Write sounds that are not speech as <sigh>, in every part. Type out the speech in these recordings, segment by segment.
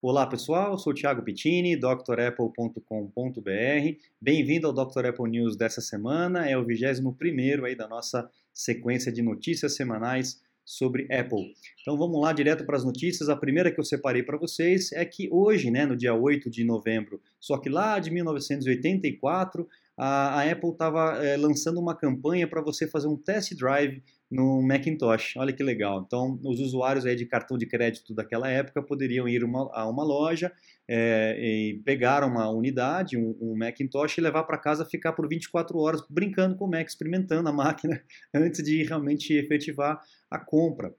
Olá pessoal, sou Thiago Pittini, drapple.com.br. Bem-vindo ao Dr. Apple News dessa semana, é o 21 aí da nossa sequência de notícias semanais sobre Apple. Então vamos lá direto para as notícias. A primeira que eu separei para vocês é que hoje, né, no dia 8 de novembro, só que lá de 1984, a, a Apple estava é, lançando uma campanha para você fazer um test drive no Macintosh. Olha que legal. Então, os usuários aí de cartão de crédito daquela época poderiam ir uma, a uma loja é, e pegar uma unidade, um, um Macintosh, e levar para casa, ficar por 24 horas brincando com o Mac, experimentando a <laughs> máquina antes de realmente efetivar a compra.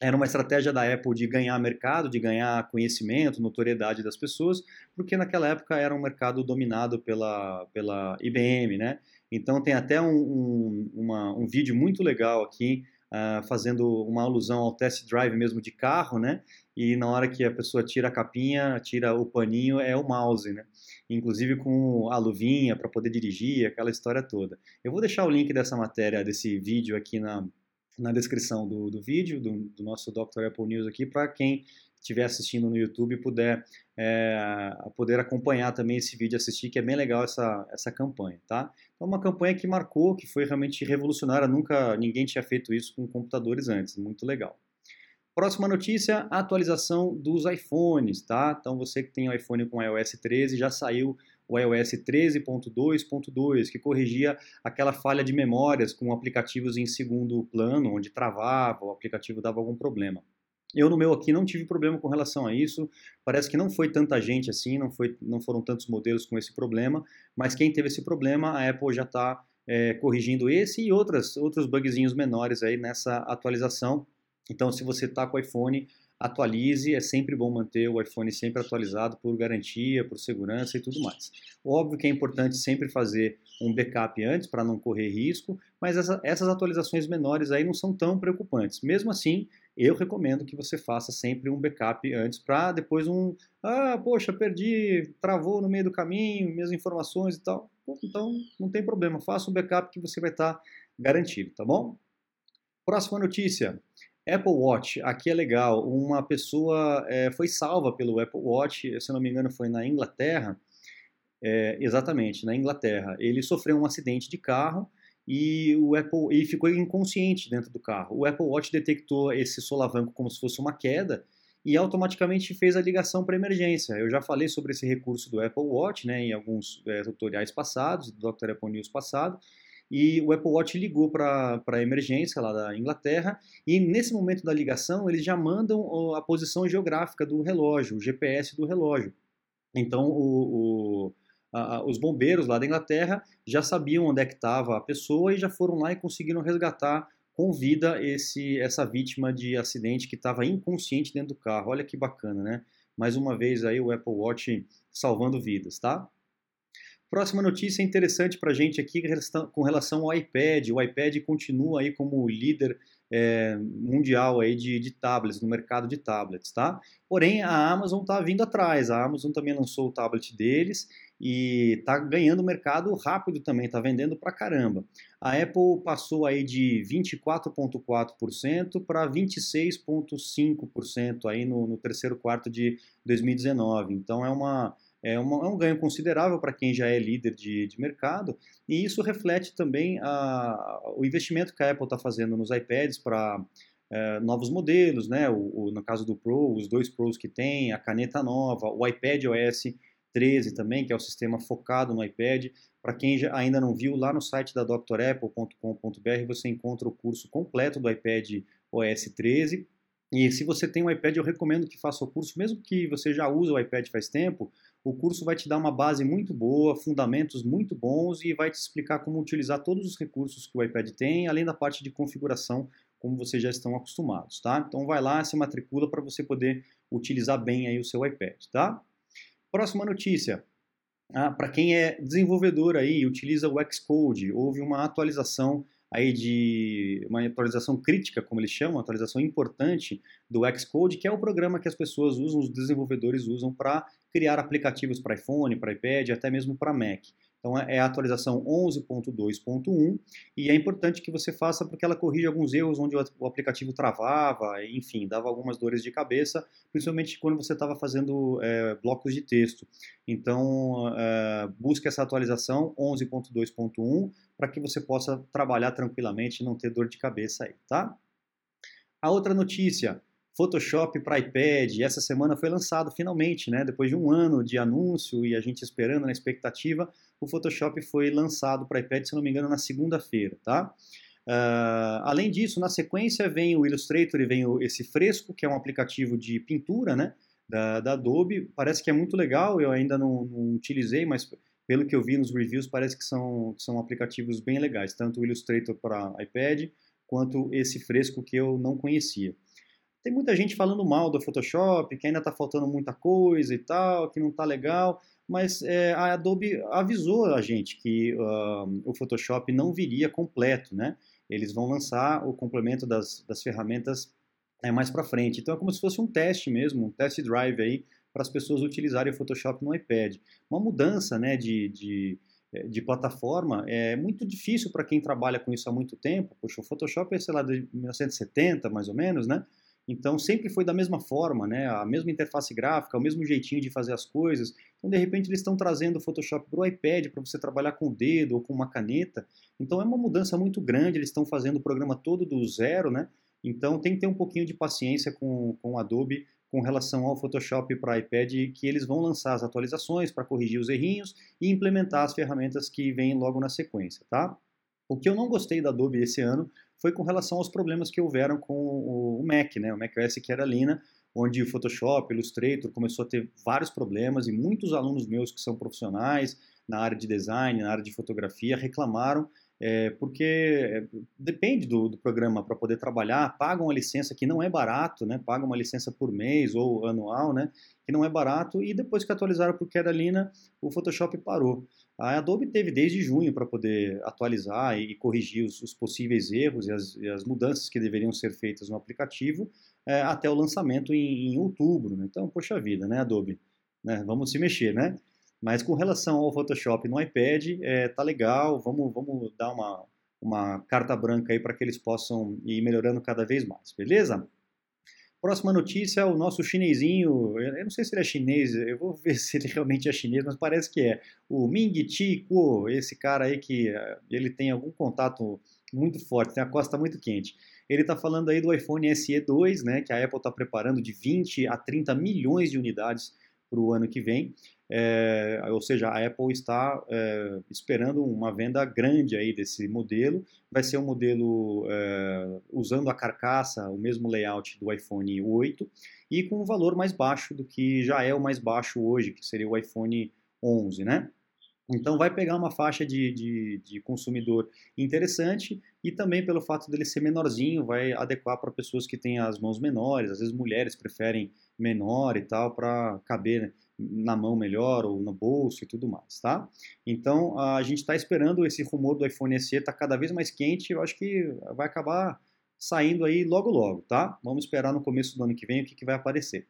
Era uma estratégia da Apple de ganhar mercado, de ganhar conhecimento, notoriedade das pessoas, porque naquela época era um mercado dominado pela, pela IBM, né? Então tem até um, um, uma, um vídeo muito legal aqui, uh, fazendo uma alusão ao test drive mesmo de carro, né? E na hora que a pessoa tira a capinha, tira o paninho, é o mouse, né? Inclusive com a luvinha para poder dirigir, aquela história toda. Eu vou deixar o link dessa matéria, desse vídeo aqui na, na descrição do, do vídeo, do, do nosso Dr. Apple News aqui, para quem estiver assistindo no YouTube puder é, poder acompanhar também esse vídeo, assistir, que é bem legal essa, essa campanha, tá? Então, uma campanha que marcou, que foi realmente revolucionária, nunca ninguém tinha feito isso com computadores antes, muito legal. Próxima notícia, atualização dos iPhones, tá? Então, você que tem o iPhone com iOS 13, já saiu o iOS 13.2.2, que corrigia aquela falha de memórias com aplicativos em segundo plano, onde travava, o aplicativo dava algum problema. Eu no meu aqui não tive problema com relação a isso. Parece que não foi tanta gente assim, não, foi, não foram tantos modelos com esse problema, mas quem teve esse problema, a Apple já está é, corrigindo esse e outras, outros bugzinhos menores aí nessa atualização. Então, se você está com o iPhone, atualize, é sempre bom manter o iPhone sempre atualizado por garantia, por segurança e tudo mais. Óbvio que é importante sempre fazer um backup antes para não correr risco, mas essa, essas atualizações menores aí não são tão preocupantes. Mesmo assim, eu recomendo que você faça sempre um backup antes para depois um, ah, poxa, perdi, travou no meio do caminho, minhas informações e tal. Então, não tem problema, faça um backup que você vai estar tá garantido, tá bom? Próxima notícia. Apple Watch, aqui é legal. Uma pessoa é, foi salva pelo Apple Watch, se não me engano, foi na Inglaterra. É, exatamente, na Inglaterra. Ele sofreu um acidente de carro e o Apple e ficou inconsciente dentro do carro. O Apple Watch detectou esse solavanco como se fosse uma queda e automaticamente fez a ligação para emergência. Eu já falei sobre esse recurso do Apple Watch, né, em alguns é, tutoriais passados, do Dr. Apple News passado, e o Apple Watch ligou para a emergência lá da Inglaterra, e nesse momento da ligação eles já mandam a posição geográfica do relógio, o GPS do relógio. Então o, o os bombeiros lá da Inglaterra já sabiam onde é que estava a pessoa e já foram lá e conseguiram resgatar com vida esse, essa vítima de acidente que estava inconsciente dentro do carro. Olha que bacana, né? Mais uma vez aí o Apple Watch salvando vidas, tá? Próxima notícia interessante para a gente aqui com relação ao iPad. O iPad continua aí como líder é, mundial aí de, de tablets, no mercado de tablets, tá? Porém, a Amazon está vindo atrás. A Amazon também lançou o tablet deles e está ganhando mercado rápido também, está vendendo para caramba. A Apple passou aí de 24,4% para 26,5% aí no, no terceiro quarto de 2019. Então é uma é, uma, é um ganho considerável para quem já é líder de, de mercado, e isso reflete também a, o investimento que a Apple está fazendo nos iPads para é, novos modelos, né? O, o, no caso do Pro, os dois Pros que tem, a caneta nova, o iPad OS 13 também, que é o sistema focado no iPad. Para quem já, ainda não viu, lá no site da drapple.com.br você encontra o curso completo do iPad OS 13. E se você tem um iPad, eu recomendo que faça o curso, mesmo que você já use o iPad faz tempo, o curso vai te dar uma base muito boa, fundamentos muito bons e vai te explicar como utilizar todos os recursos que o iPad tem, além da parte de configuração, como vocês já estão acostumados, tá? Então vai lá, se matricula para você poder utilizar bem aí o seu iPad, tá? Próxima notícia. Ah, para quem é desenvolvedor aí utiliza o Xcode, houve uma atualização aí de uma atualização crítica, como eles chamam, atualização importante do Xcode, que é o programa que as pessoas usam, os desenvolvedores usam para criar aplicativos para iPhone, para iPad, até mesmo para Mac. Então é a atualização 11.2.1 e é importante que você faça porque ela corrige alguns erros onde o aplicativo travava, enfim, dava algumas dores de cabeça, principalmente quando você estava fazendo é, blocos de texto. Então é, busque essa atualização 11.2.1 para que você possa trabalhar tranquilamente e não ter dor de cabeça aí, tá? A outra notícia, Photoshop para iPad, essa semana foi lançado finalmente, né? Depois de um ano de anúncio e a gente esperando na expectativa, o Photoshop foi lançado para iPad, se não me engano, na segunda-feira, tá? Uh, além disso, na sequência vem o Illustrator e vem o, esse Fresco, que é um aplicativo de pintura, né? Da, da Adobe. Parece que é muito legal, eu ainda não, não, utilizei, mas pelo que eu vi nos reviews, parece que são, são aplicativos bem legais, tanto o Illustrator para iPad quanto esse Fresco que eu não conhecia. Tem muita gente falando mal do Photoshop, que ainda está faltando muita coisa e tal, que não está legal, mas é, a Adobe avisou a gente que uh, o Photoshop não viria completo, né? Eles vão lançar o complemento das, das ferramentas é, mais para frente. Então é como se fosse um teste mesmo, um test drive aí para as pessoas utilizarem o Photoshop no iPad. Uma mudança, né, de, de de plataforma é muito difícil para quem trabalha com isso há muito tempo. Poxa, o Photoshop é, sei lá, de 1970, mais ou menos, né? Então sempre foi da mesma forma, né? A mesma interface gráfica, o mesmo jeitinho de fazer as coisas. Então de repente eles estão trazendo o Photoshop para o iPad para você trabalhar com o dedo ou com uma caneta. Então é uma mudança muito grande. Eles estão fazendo o programa todo do zero, né? Então tem que ter um pouquinho de paciência com, com o Adobe com relação ao Photoshop para iPad, que eles vão lançar as atualizações para corrigir os errinhos e implementar as ferramentas que vêm logo na sequência, tá? O que eu não gostei da Adobe esse ano foi com relação aos problemas que houveram com o Mac, né? O macOS que era Lina, onde o Photoshop, Illustrator começou a ter vários problemas e muitos alunos meus que são profissionais na área de design, na área de fotografia, reclamaram é, porque é, depende do, do programa para poder trabalhar, pagam a licença que não é barato, né? Pagam uma licença por mês ou anual, né? Que não é barato e depois que atualizaram para o Keralina, o Photoshop parou. A Adobe teve desde junho para poder atualizar e corrigir os, os possíveis erros e as, e as, mudanças que deveriam ser feitas no aplicativo é, até o lançamento em, em outubro. Né? Então, poxa vida, né, Adobe? Né? Vamos se mexer, né? Mas com relação ao Photoshop no iPad, é, tá legal, vamos, vamos dar uma, uma carta branca aí para que eles possam ir melhorando cada vez mais, beleza? Próxima notícia é o nosso chinesinho, eu não sei se ele é chinês, eu vou <laughs> ver se ele realmente é chinês, mas parece que é. O Ming Chi Kuo, esse cara aí que eh, ele tem algum contato muito forte, tem a costa muito quente. Ele está falando aí do iPhone SE 2, né, que a Apple está preparando de 20 a 30 milhões de unidades para o ano que vem. É, ou seja, a Apple está é, esperando uma venda grande aí desse modelo. Vai ser um modelo é, usando a carcaça, o mesmo layout do iPhone 8 e com um valor mais baixo do que já é o mais baixo hoje, que seria o iPhone 11, né? Então vai pegar uma faixa de, de, de, consumidor interessante e também pelo fato dele ser menorzinho, vai adequar para pessoas que têm as mãos menores, às vezes mulheres preferem menor e tal para caber na mão melhor ou no bolso e tudo mais, tá? Então a gente está esperando esse rumor do iPhone SE tá cada vez mais quente, eu acho que vai acabar saindo aí logo logo, tá? Vamos esperar no começo do ano que vem o que, que vai aparecer.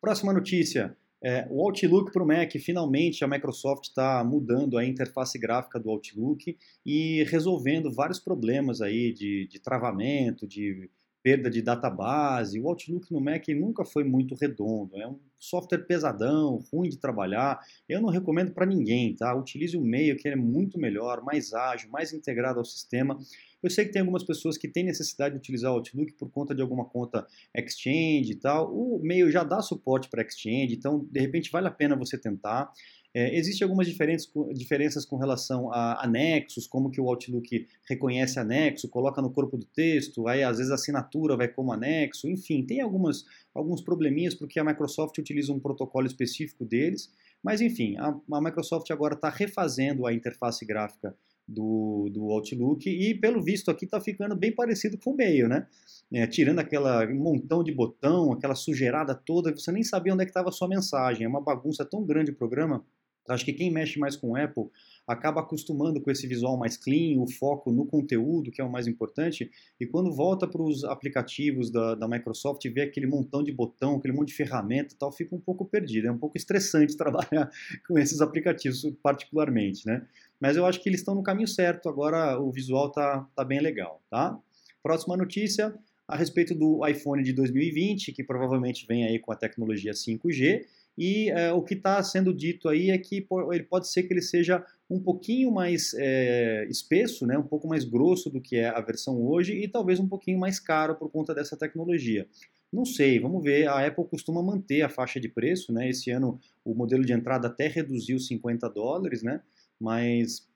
Próxima notícia, é, o Outlook para o Mac, finalmente a Microsoft está mudando a interface gráfica do Outlook e resolvendo vários problemas aí de, de travamento, de perda de database. O Outlook no Mac nunca foi muito redondo, é um software pesadão, ruim de trabalhar. Eu não recomendo para ninguém, tá? Utilize o Mail, que é muito melhor, mais ágil, mais integrado ao sistema. Eu sei que tem algumas pessoas que têm necessidade de utilizar o Outlook por conta de alguma conta Exchange e tal. O Mail já dá suporte para Exchange, então de repente vale a pena você tentar. É, Existem algumas diferenças com relação a anexos, como que o Outlook reconhece anexo, coloca no corpo do texto, aí às vezes a assinatura vai como anexo, enfim, tem algumas, alguns probleminhas porque a Microsoft utiliza um protocolo específico deles, mas enfim, a, a Microsoft agora está refazendo a interface gráfica do, do Outlook e pelo visto aqui está ficando bem parecido com o Mail, né? É, tirando aquela montão de botão, aquela sujeirada toda, você nem sabia onde é que estava a sua mensagem. É uma bagunça tão grande o programa Acho que quem mexe mais com Apple acaba acostumando com esse visual mais clean, o foco no conteúdo, que é o mais importante, e quando volta para os aplicativos da, da Microsoft e vê aquele montão de botão, aquele monte de ferramenta tal, fica um pouco perdido. É um pouco estressante <laughs> trabalhar com esses aplicativos, particularmente, né? Mas eu acho que eles estão no caminho certo, agora o visual tá, tá bem legal, tá? Próxima notícia, a respeito do iPhone de 2020, que provavelmente vem aí com a tecnologia 5G, e é, o que está sendo dito aí é que ele pode ser que ele seja um pouquinho mais é, espesso, né, um pouco mais grosso do que é a versão hoje e talvez um pouquinho mais caro por conta dessa tecnologia. Não sei, vamos ver. A Apple costuma manter a faixa de preço, né? Esse ano o modelo de entrada até reduziu 50 dólares, né? Mas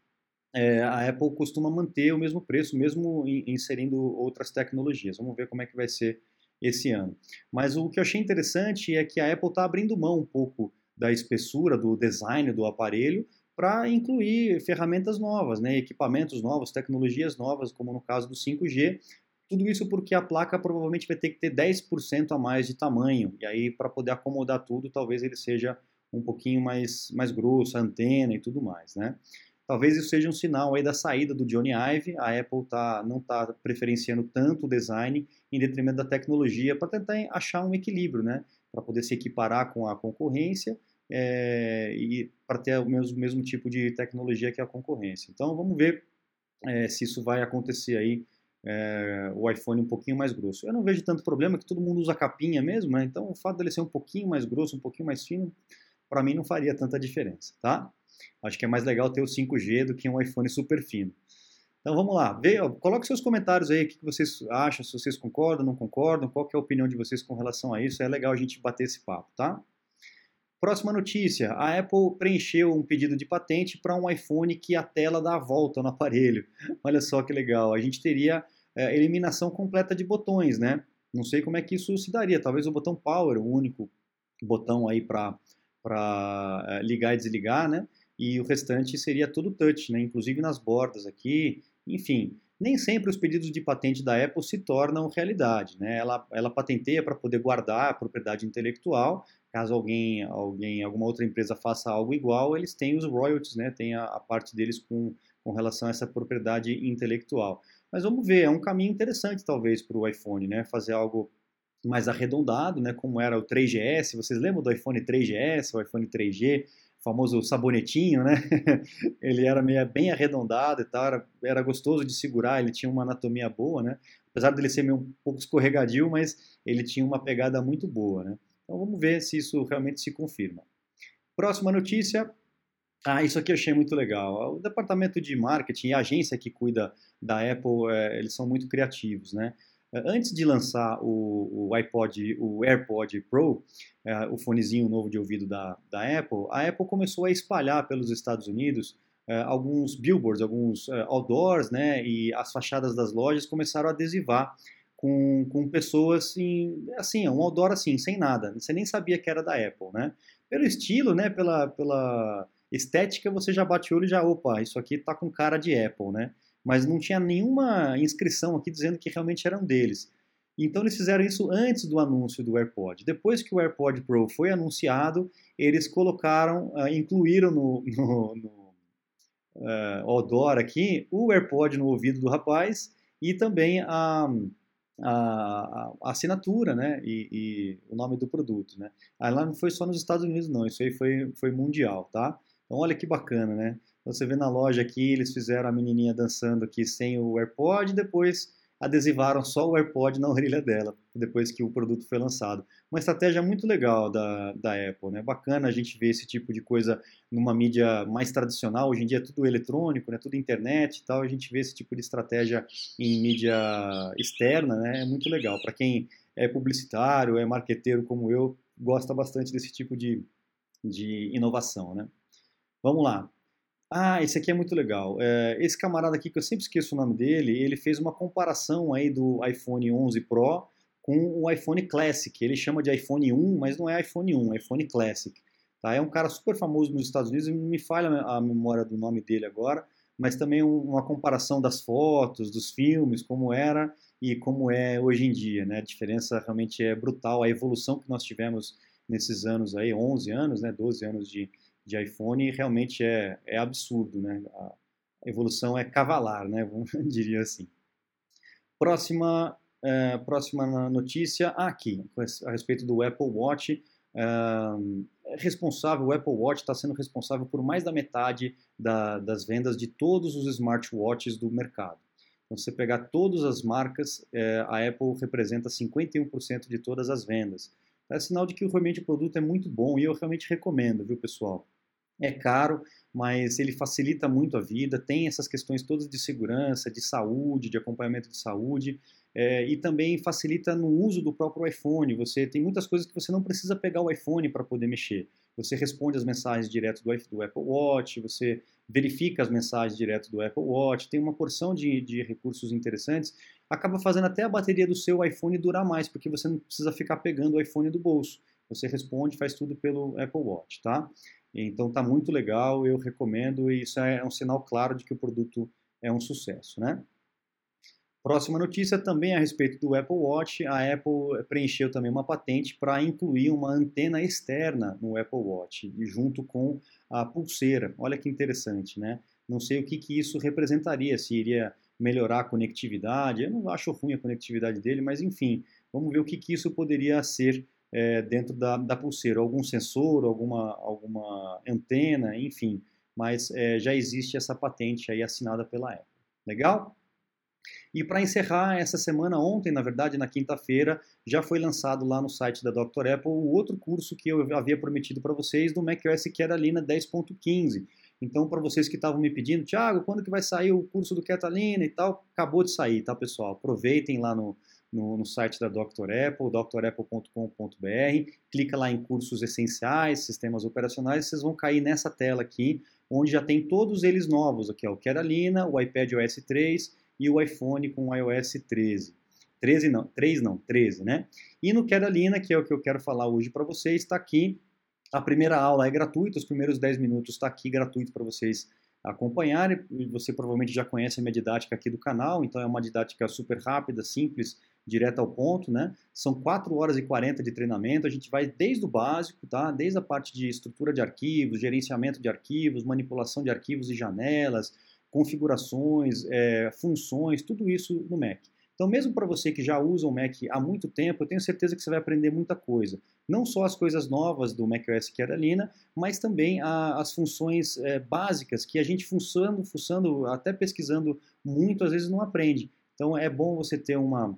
é, a Apple costuma manter o mesmo preço, mesmo inserindo outras tecnologias. Vamos ver como é que vai ser esse ano. Mas o que eu achei interessante é que a Apple está abrindo mão um pouco da espessura, do design do aparelho, para incluir ferramentas novas, né, equipamentos novos, tecnologias novas, como no caso do 5G. Tudo isso porque a placa provavelmente vai ter que ter 10% a mais de tamanho, e aí para poder acomodar tudo, talvez ele seja um pouquinho mais, mais grosso, a antena e tudo mais, né? Talvez isso seja um sinal aí da saída do Johnny Ive. A Apple tá, não está preferenciando tanto o design em detrimento da tecnologia para tentar achar um equilíbrio, né? Para poder se equiparar com a concorrência é, e para ter o mesmo, mesmo tipo de tecnologia que a concorrência. Então vamos ver é, se isso vai acontecer aí. É, o iPhone um pouquinho mais grosso. Eu não vejo tanto problema que todo mundo usa capinha mesmo, né? Então o fato dele ser um pouquinho mais grosso, um pouquinho mais fino, para mim não faria tanta diferença, tá? Acho que é mais legal ter o 5G do que um iPhone super fino. Então vamos lá, Vê, ó, coloque seus comentários aí, o que vocês acham, se vocês concordam, não concordam, qual é a opinião de vocês com relação a isso, é legal a gente bater esse papo, tá? Próxima notícia, a Apple preencheu um pedido de patente para um iPhone que a tela dá a volta no aparelho. <laughs> Olha só que legal, a gente teria é, eliminação completa de botões, né? Não sei como é que isso se daria, talvez o botão Power, o único botão aí para é, ligar e desligar, né? E o restante seria tudo touch, né? inclusive nas bordas aqui, enfim. Nem sempre os pedidos de patente da Apple se tornam realidade. Né? Ela, ela patenteia para poder guardar a propriedade intelectual. Caso alguém, alguém, alguma outra empresa faça algo igual, eles têm os royalties, né? tem a, a parte deles com, com relação a essa propriedade intelectual. Mas vamos ver, é um caminho interessante talvez para o iPhone, né? fazer algo mais arredondado, né? como era o 3GS. Vocês lembram do iPhone 3GS, o iPhone 3G? Famoso sabonetinho, né? <laughs> ele era meio, bem arredondado e tal, era, era, gostoso de segurar, ele tinha uma anatomia boa, né? Apesar dele ser meio um pouco escorregadio, mas ele tinha uma pegada muito boa, né? Então vamos ver se isso realmente se confirma. Próxima notícia. Ah, isso aqui eu achei muito legal. O departamento de marketing e a agência que cuida da Apple, é, eles são muito criativos, né? Antes de lançar o, o iPod, o AirPod Pro, é, o fonezinho novo de ouvido da, da Apple, a Apple começou a espalhar pelos Estados Unidos é, alguns billboards, alguns é, outdoors, né, e as fachadas das lojas começaram a adesivar com, com pessoas em, assim, um outdoor assim, sem nada, você nem sabia que era da Apple, né? Pelo estilo, né, pela, pela estética, você já bate o olho e já, opa, isso aqui tá com cara de Apple, né? Mas não tinha nenhuma inscrição aqui dizendo que realmente eram deles. Então eles fizeram isso antes do anúncio do AirPod. Depois que o AirPod Pro foi anunciado, eles colocaram, uh, incluíram no, <laughs> no, no uh, odor aqui o AirPod no ouvido do rapaz e também a, a, a assinatura, né, e, e, o nome do produto, né. Aí lá não foi só nos Estados Unidos não, isso aí foi, foi mundial, tá? Então olha que bacana, né? Você vê na loja aqui, eles fizeram a menininha dançando aqui sem o AirPod, e depois adesivaram só o AirPod na <laughs> orelha dela, depois que o produto foi lançado. Uma estratégia muito legal da, da Apple, né? Bacana a gente ver esse tipo de coisa numa mídia mais tradicional, hoje em dia é tudo eletrônico, né? Tudo internet e tal, a gente vê esse tipo de estratégia em mídia externa, né? É muito legal. Para quem é publicitário, é marqueteiro como eu, gosta bastante desse tipo de, de inovação, né? Vamos lá. Ah, esse aqui é muito legal. É, esse camarada aqui, que eu sempre esqueço o nome dele, ele fez uma comparação aí do iPhone 11 Pro com o iPhone Classic. Ele chama de iPhone 1, mas não é iPhone 1, é iPhone Classic. Tá? É um cara super famoso nos Estados Unidos, me falha a memória do nome dele agora, mas também uma comparação das fotos, dos filmes, como era e como é hoje em dia. Né? A diferença realmente é brutal, a evolução que nós tivemos nesses anos aí, 11 anos, né, 12 anos de, de iPhone realmente é, é absurdo, né? A evolução é cavalar, né? <laughs> Diria assim. Próxima, é, próxima notícia aqui, a respeito do Apple Watch. É responsável, o Apple Watch está sendo responsável por mais da metade da, das vendas de todos os smartwatches do mercado. Então, se você pegar todas as marcas, é, a Apple representa 51% de todas as vendas. É sinal de que realmente o produto é muito bom e eu realmente recomendo, viu, pessoal? É caro, mas ele facilita muito a vida, tem essas questões todas de segurança, de saúde, de acompanhamento de saúde, é, e também facilita no uso do próprio iPhone. Você tem muitas coisas que você não precisa pegar o iPhone para poder mexer. Você responde as mensagens direto do, do, Apple Watch, você verifica as mensagens direto do Apple Watch, tem uma porção de, de recursos interessantes. Acaba fazendo até a bateria do seu iPhone durar mais, porque você não precisa ficar pegando o iPhone do bolso. Você responde, faz tudo pelo Apple Watch, tá? Então tá muito legal, eu recomendo e isso é um sinal claro de que o produto é um sucesso, né? Próxima notícia também a respeito do Apple Watch. A Apple preencheu também uma patente para incluir uma antena externa no Apple Watch, junto com a pulseira. Olha que interessante, né? Não sei o que, que isso representaria, se iria melhorar a conectividade. Eu não acho ruim a conectividade dele, mas enfim, vamos ver o que, que isso poderia ser é, dentro da, da, pulseira. Algum sensor, alguma, alguma antena, enfim. Mas é, já existe essa patente aí assinada pela Apple. Legal? E para encerrar essa semana, ontem, na verdade, na quinta-feira, já foi lançado lá no site da Dr. Apple o outro curso que eu havia prometido para vocês do macOS Catalina 10.15. Então, para vocês que estavam me pedindo, Thiago, quando que vai sair o curso do Catalina e tal? Acabou de sair, tá, pessoal? Aproveitem lá no, no, no site da Dr. Apple, drapple.com.br, clica lá em cursos essenciais, sistemas operacionais, vocês vão cair nessa tela aqui, onde já tem todos eles novos, aqui, ó, o Catalina, o iPad OS 3 e o iPhone com o iOS 13. 13 não, 3 não, 13, né? E no Catalina, que é o que eu quero falar hoje para vocês, está aqui. A primeira aula é gratuita, os primeiros 10 minutos está aqui gratuito para vocês acompanharem. Você provavelmente já conhece a minha didática aqui do canal, então é uma didática super rápida, simples, direta ao ponto, né? São 4 horas e 40 de treinamento, a gente vai desde o básico, tá? Desde a parte de estrutura de arquivos, gerenciamento de arquivos, manipulação de arquivos e janelas, configurações, é, funções, tudo isso no Mac. Então, mesmo para você que já usa o Mac há muito tempo, eu tenho certeza que você vai aprender muita coisa. Não só as coisas novas do macOS Catalina, mas também a, as funções é, básicas que a gente fuçando, fuçando, até pesquisando muito, às vezes não aprende. Então, é bom você ter uma,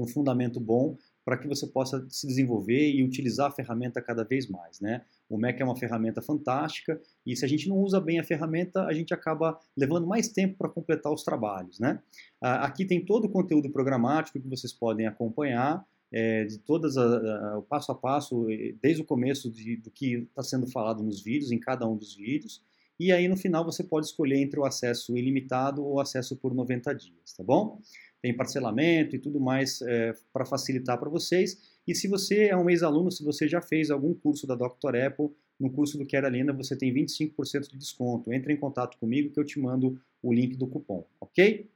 um fundamento bom para que você possa se desenvolver e utilizar a ferramenta cada vez mais, né? O Mac é uma ferramenta fantástica e se a gente não usa bem a ferramenta, a gente acaba levando mais tempo para completar os trabalhos, né? Aqui tem todo o conteúdo programático que vocês podem acompanhar, é, de todas a, a, o passo a passo, desde o começo de, do que está sendo falado nos vídeos, em cada um dos vídeos, e aí no final você pode escolher entre o acesso ilimitado ou acesso por 90 dias, tá bom? Tem parcelamento e tudo mais é, para facilitar para vocês. E se você é um ex-aluno, se você já fez algum curso da Dr. Apple, no curso do Carolina você tem 25% de desconto. Entre em contato comigo que eu te mando o link do cupom, ok?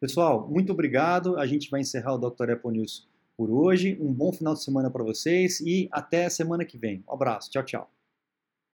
Pessoal, muito obrigado. A gente vai encerrar o Dr. Apple News por hoje. Um bom final de semana para vocês e até a semana que vem. Um abraço. Tchau, tchau.